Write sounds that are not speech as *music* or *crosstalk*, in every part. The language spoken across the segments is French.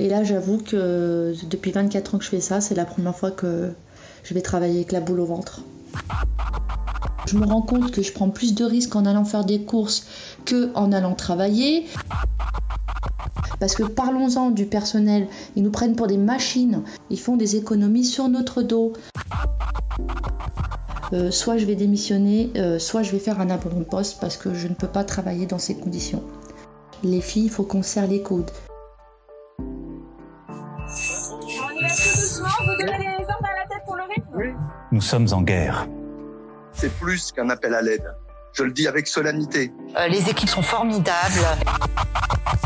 Et là, j'avoue que depuis 24 ans que je fais ça, c'est la première fois que je vais travailler avec la boule au ventre. Je me rends compte que je prends plus de risques en allant faire des courses que en allant travailler. Parce que parlons-en du personnel, ils nous prennent pour des machines, ils font des économies sur notre dos. Euh, soit je vais démissionner, euh, soit je vais faire un abandon de poste parce que je ne peux pas travailler dans ces conditions. Les filles, il faut qu'on serre les coudes. Nous sommes en guerre. C'est plus qu'un appel à l'aide. Je le dis avec solennité. Euh, les équipes sont formidables.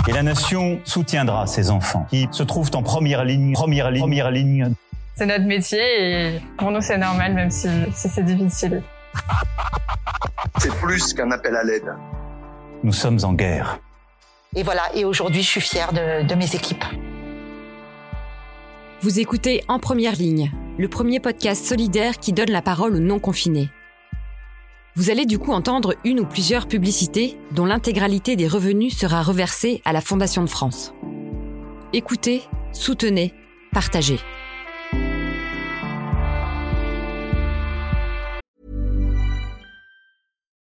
Et la nation soutiendra ces enfants qui se trouvent en première ligne, première ligne, première ligne. C'est notre métier et pour nous c'est normal même si, si c'est difficile. C'est plus qu'un appel à l'aide. Nous sommes en guerre. Et voilà, et aujourd'hui je suis fière de, de mes équipes. Vous écoutez En Première Ligne, le premier podcast solidaire qui donne la parole aux non-confinés. Vous allez du coup entendre une ou plusieurs publicités dont l'intégralité des revenus sera reversée à la Fondation de France. Écoutez, soutenez, partagez.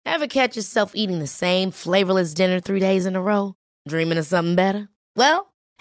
Ever catch yourself eating the same flavorless dinner three days in a row? Dreaming of something better? Well,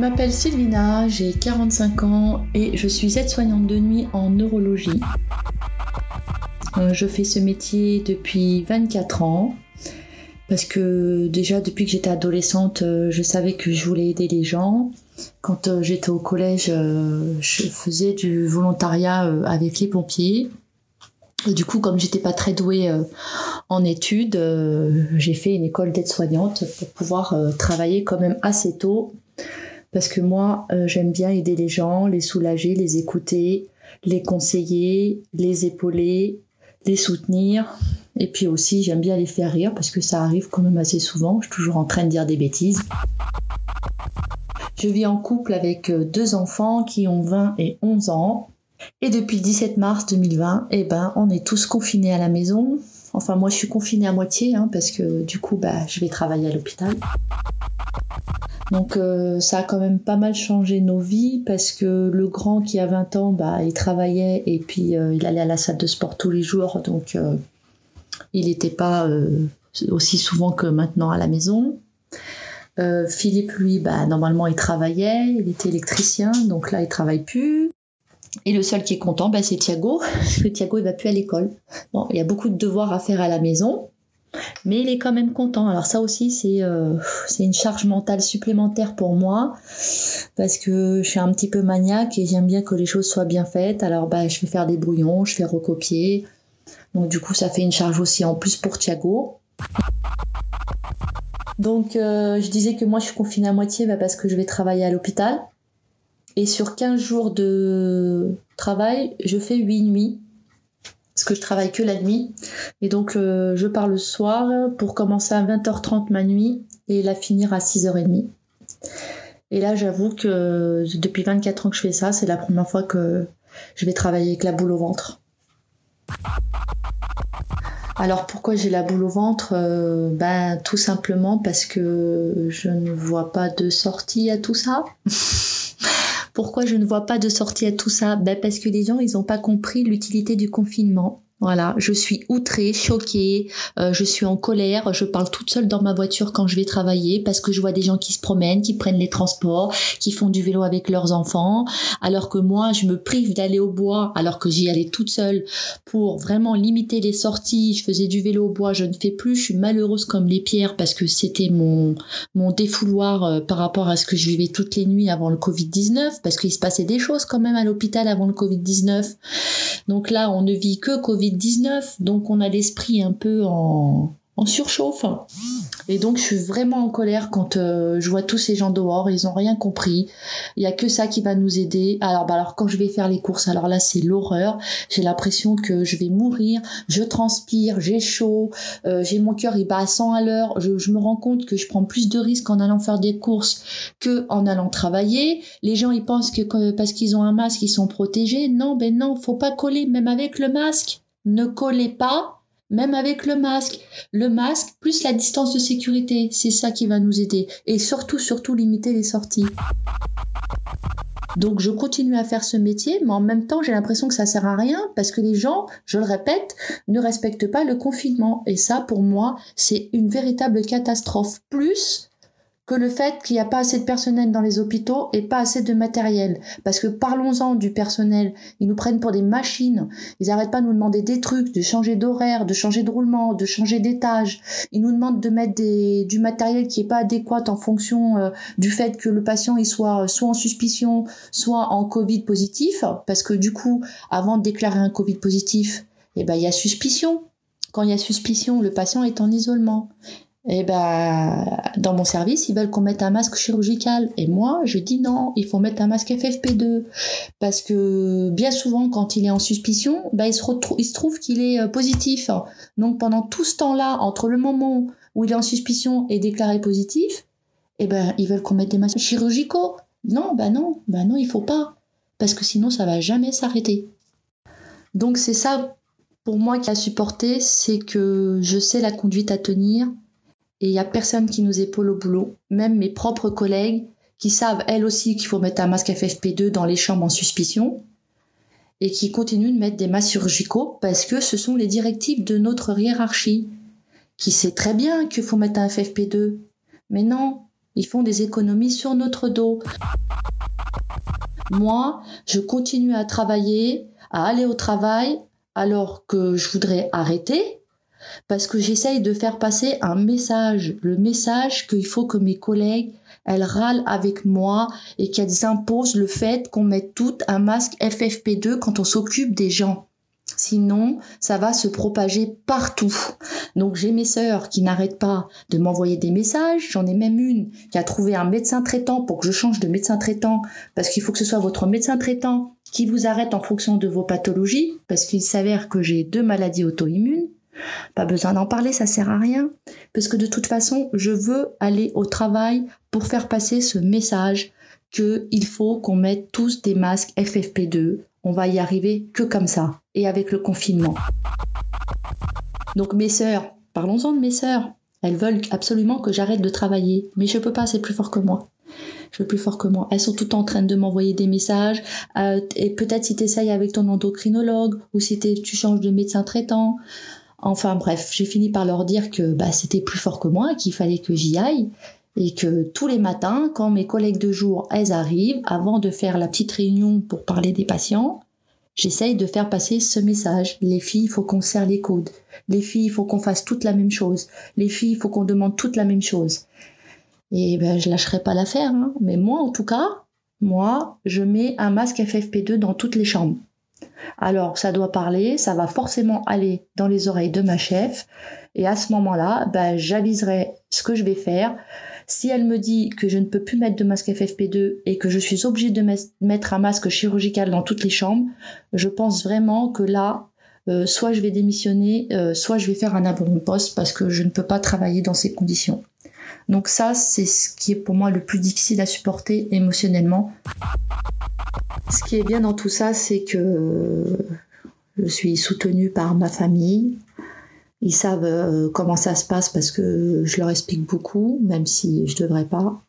Je m'appelle Sylvina, j'ai 45 ans et je suis aide-soignante de nuit en neurologie. Euh, je fais ce métier depuis 24 ans parce que déjà depuis que j'étais adolescente, euh, je savais que je voulais aider les gens. Quand euh, j'étais au collège, je faisais du volontariat avec les pompiers. du coup, comme j'étais pas très douée en études, j'ai fait une école d'aide-soignante pour pouvoir travailler quand même assez tôt parce que moi, euh, j'aime bien aider les gens, les soulager, les écouter, les conseiller, les épauler, les soutenir. Et puis aussi, j'aime bien les faire rire parce que ça arrive quand même assez souvent. Je suis toujours en train de dire des bêtises. Je vis en couple avec euh, deux enfants qui ont 20 et 11 ans. Et depuis le 17 mars 2020, eh ben, on est tous confinés à la maison. Enfin, moi, je suis confinée à moitié hein, parce que du coup, bah, je vais travailler à l'hôpital. Donc euh, ça a quand même pas mal changé nos vies parce que le grand qui a 20 ans, bah, il travaillait et puis euh, il allait à la salle de sport tous les jours, donc euh, il n'était pas aussi souvent que maintenant à la maison. Philippe, lui, bah, normalement il travaillait, il était électricien, donc là il travaille plus. Et le seul qui est content, bah, c'est Thiago, *laughs* parce que Thiago il va plus à l'école. Bon, il y a beaucoup de devoirs à faire à la maison, mais il est quand même content. Alors ça aussi, c'est euh, une charge mentale supplémentaire pour moi, parce que je suis un petit peu maniaque et j'aime bien que les choses soient bien faites. Alors bah, je vais faire des brouillons, je fais recopier. Donc du coup, ça fait une charge aussi en plus pour Thiago. Donc euh, je disais que moi je suis confinée à moitié bah, parce que je vais travailler à l'hôpital. Et sur 15 jours de travail, je fais 8 nuits que je travaille que la nuit. Et donc, euh, je pars le soir pour commencer à 20h30 ma nuit et la finir à 6h30. Et là, j'avoue que depuis 24 ans que je fais ça, c'est la première fois que je vais travailler avec la boule au ventre. Alors pourquoi j'ai la boule au ventre? Euh, Ben tout simplement parce que je ne vois pas de sortie à tout ça. *laughs* Pourquoi je ne vois pas de sortie à tout ça? Ben Parce que les gens, ils n'ont pas compris l'utilité du confinement. Voilà, je suis outrée, choquée, euh, je suis en colère, je parle toute seule dans ma voiture quand je vais travailler parce que je vois des gens qui se promènent, qui prennent les transports, qui font du vélo avec leurs enfants, alors que moi je me prive d'aller au bois alors que j'y allais toute seule pour vraiment limiter les sorties, je faisais du vélo au bois, je ne fais plus, je suis malheureuse comme les pierres parce que c'était mon, mon défouloir euh, par rapport à ce que je vivais toutes les nuits avant le Covid-19 parce qu'il se passait des choses quand même à l'hôpital avant le Covid-19. Donc là on ne vit que Covid 19 donc on a l'esprit un peu en, surchauffe. Et donc je suis vraiment en colère quand euh, je vois tous ces gens dehors, ils ont rien compris. Il y a que ça qui va nous aider. Alors bah alors quand je vais faire les courses, alors là c'est l'horreur. J'ai l'impression que je vais mourir. Je transpire, j'ai chaud, euh, j'ai mon cœur il bat à 100 à l'heure. Je, me rends compte que je prends plus de risques en allant faire des courses que en allant travailler. Les gens ils pensent que parce qu'ils ont un masque ils sont protégés. Non ben non, faut pas coller même avec le masque. Ne collez pas même avec le masque. Le masque plus la distance de sécurité, c'est ça qui va nous aider. Et surtout, surtout limiter les sorties. Donc je continue à faire ce métier, mais en même temps j'ai l'impression que ça sert à rien parce que les gens, je le répète, ne respectent pas le confinement. Et ça, pour moi, c'est une véritable catastrophe. Plus que le fait qu'il n'y a pas assez de personnel dans les hôpitaux et pas assez de matériel. Parce que parlons-en du personnel, ils nous prennent pour des machines, ils n'arrêtent pas de nous demander des trucs, de changer d'horaire, de changer de roulement, de changer d'étage, ils nous demandent de mettre du matériel qui n'est pas adéquat en fonction euh, du fait que le patient soit soit en suspicion, soit en Covid positif, parce que du coup, avant de déclarer un Covid positif, eh ben, il y a suspicion. Quand il y a suspicion, le patient est en isolement. Et eh ben, dans mon service, ils veulent qu'on mette un masque chirurgical. Et moi, je dis non, il faut mettre un masque FFP2. Parce que bien souvent, quand il est en suspicion, ben, il, se trouve qu'il est euh, positif. Donc pendant tout ce temps-là, entre le moment où il est en suspicion et déclaré positif, eh ben, ils veulent qu'on mette des masques chirurgicaux. Non, ben non, ben non, il faut pas. Parce que sinon, ça va jamais s'arrêter. Donc c'est ça, pour moi, qui a supporté, c'est que je sais la conduite à tenir et il n'y a personne qui nous épaule au boulot, même mes propres collègues qui savent elles aussi qu'il faut mettre un masque FFP2 dans les chambres en suspicion et qui continuent de mettre des masques chirurgicaux parce que ce sont les directives de notre hiérarchie qui sait très bien qu'il faut mettre un FFP2. Mais non, ils font des économies sur notre dos. Moi, je continue à travailler, à aller au travail alors que je voudrais arrêter parce que j'essaye de faire passer un message, le message qu'il faut que mes collègues, elles râlent avec moi et qu'elles imposent le fait qu'on mette tout un masque FFP2 quand on s'occupe des gens. Sinon, ça va se propager partout. Donc j'ai mes sœurs qui n'arrêtent pas de m'envoyer des messages. J'en ai même une qui a trouvé un médecin traitant pour que je change de médecin traitant parce qu'il faut que ce soit votre médecin traitant qui vous arrête en fonction de vos pathologies parce qu'il s'avère que j'ai deux maladies auto-immunes. Pas besoin d'en parler, ça sert à rien. Parce que de toute façon, je veux aller au travail pour faire passer ce message qu'il faut qu'on mette tous des masques FFP2. On va y arriver que comme ça. Et avec le confinement. Donc mes sœurs, parlons-en de mes sœurs. Elles veulent absolument que j'arrête de travailler. Mais je peux pas, c'est plus fort que moi je veux plus fort que moi. Elles sont toutes en train de m'envoyer des messages. Euh, et peut-être si tu essayes avec ton endocrinologue ou si tu changes de médecin traitant. Enfin bref, j'ai fini par leur dire que bah, c'était plus fort que moi, qu'il fallait que j'y aille et que tous les matins, quand mes collègues de jour, elles arrivent, avant de faire la petite réunion pour parler des patients, j'essaye de faire passer ce message. Les filles, il faut qu'on serre les coudes. Les filles, il faut qu'on fasse toute la même chose. Les filles, il faut qu'on demande toute la même chose. Et ben, je lâcherai pas l'affaire, hein. mais moi, en tout cas, moi, je mets un masque FFP2 dans toutes les chambres. Alors, ça doit parler, ça va forcément aller dans les oreilles de ma chef. Et à ce moment-là, ben, j'aviserai ce que je vais faire. Si elle me dit que je ne peux plus mettre de masque FFP2 et que je suis obligée de mettre un masque chirurgical dans toutes les chambres, je pense vraiment que là, euh, soit je vais démissionner, euh, soit je vais faire un abandon de poste parce que je ne peux pas travailler dans ces conditions. Donc ça, c'est ce qui est pour moi le plus difficile à supporter émotionnellement. Ce qui est bien dans tout ça, c'est que je suis soutenue par ma famille. Ils savent euh, comment ça se passe parce que je leur explique beaucoup, même si je ne devrais pas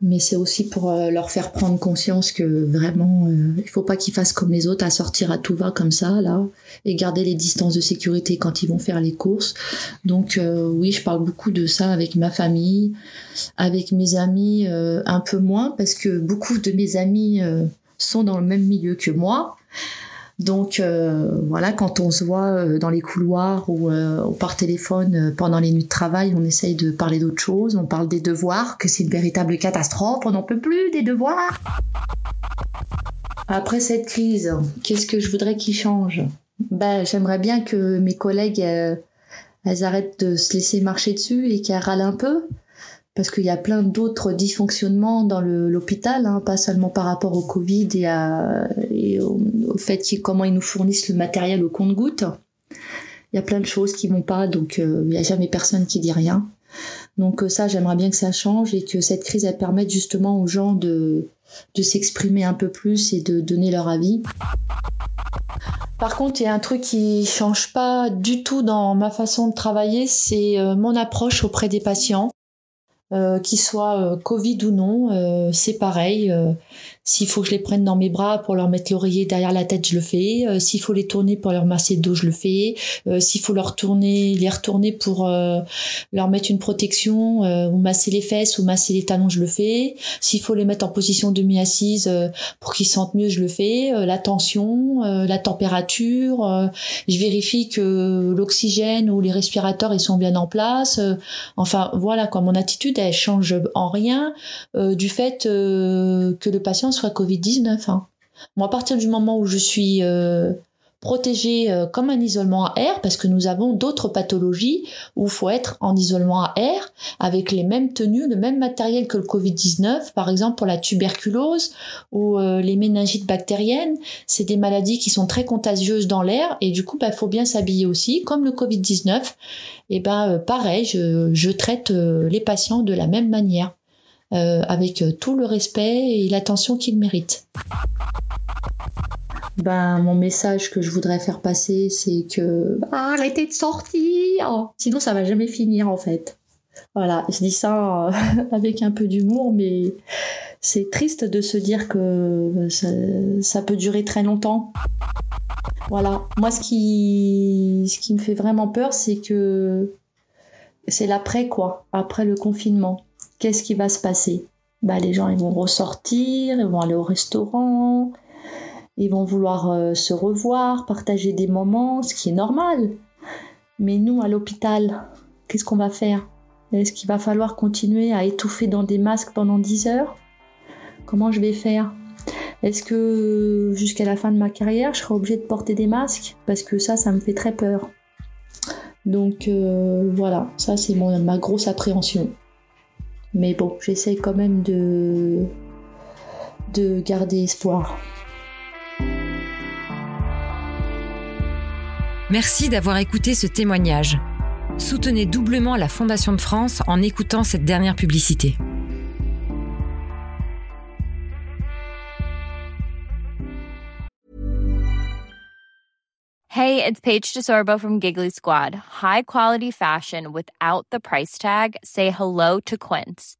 mais c'est aussi pour euh, leur faire prendre conscience que vraiment, euh, il faut pas qu'ils fassent comme les autres à sortir à tout va comme ça, là, et garder les distances de sécurité quand ils vont faire les courses. Donc euh, oui, je parle beaucoup de ça avec ma famille, avec mes amis, un peu moins, parce que beaucoup de mes amis sont dans le même milieu que moi. Donc euh, voilà, quand on se voit euh, dans les couloirs ou, euh, par téléphone pendant les nuits de travail, on essaye de parler d'autre chose. On parle des devoirs, que c'est une véritable catastrophe. On n'en peut plus des devoirs. Après cette crise, qu'est-ce que je voudrais qu'il change? Ben, J'aimerais bien que mes collègues elles arrêtent de se laisser marcher dessus et qu'elles râlent un peu parce qu'il y a plein d'autres dysfonctionnements dans l'hôpital, hein, pas seulement par rapport au Covid et, au, fait comment ils nous fournissent le matériel au compte-gouttes. Il y a plein de choses qui vont pas, donc euh, il n'y a jamais personne qui dit rien. Donc euh, ça, j'aimerais bien que ça change et que cette crise, permette justement aux gens de, de s'exprimer un peu plus et de donner leur avis. Par contre, il y a un truc qui change pas du tout dans ma façon de travailler, c'est euh, mon approche auprès des patients. Euh, qu'ils soient euh, Covid ou non, euh, c'est pareil. S'il faut que je les prenne dans mes bras pour leur mettre l'oreiller derrière la tête, je le fais. S'il faut les tourner pour leur masser le dos, je le fais. S'il faut leur tourner, les retourner pour leur mettre une protection ou masser les fesses ou masser les talons, je le fais. S'il faut les mettre en position demi-assise pour qu'ils sentent mieux, je le fais. la tension, la température, je vérifie que l'oxygène ou les respirateurs ils sont bien en place. enfin voilà quoi, mon attitude elle change en rien euh, du fait euh, que le patient soit Covid-19. Hein. Moi, à partir du moment où je suis euh, protégée comme un isolement à air, parce que nous avons d'autres pathologies où il faut être en isolement à air avec les mêmes tenues, le même matériel que le Covid-19, par exemple pour la tuberculose ou les méningites bactériennes. C'est des maladies qui sont très contagieuses dans l'air et du coup, il bah, faut bien s'habiller aussi, comme le Covid-19 et ben euh, pareil, je, traite euh, les patients de la même manière, euh, avec tout le respect et l'attention qu'ils méritent. Ben, mon message que je voudrais faire passer, c'est que bah, arrêtez de sortir, sinon ça va jamais finir en fait. Voilà, je dis ça *laughs* avec un peu d'humour, mais c'est triste de se dire que ça peut durer très longtemps. Voilà. Moi, ce qui, ce qui me fait vraiment peur, c'est que c'est l'après, quoi. Après le confinement. Qu'est-ce qui va se passer? Bah, Les gens, ils vont ressortir, ils vont aller au restaurant, ils vont vouloir euh, se revoir, partager des moments, ce qui est normal. Mais nous, à l'hôpital, qu'est-ce qu'on va faire? Est-ce qu'il va falloir continuer à étouffer dans des masques pendant 10 heures? Comment je vais faire? Est-ce que jusqu'à la fin de ma carrière, je serai obligée de porter des masques? Parce que ça, ça me fait très peur. Donc euh, voilà, ça c'est ma grosse appréhension. Mais bon, j'essaie quand même de, de garder espoir. Merci d'avoir écouté ce témoignage. Soutenez doublement la Fondation de France en écoutant cette dernière publicité. Hey, it's Paige DeSorbo from Giggly Squad. High quality fashion without the price tag. Say hello to Quince.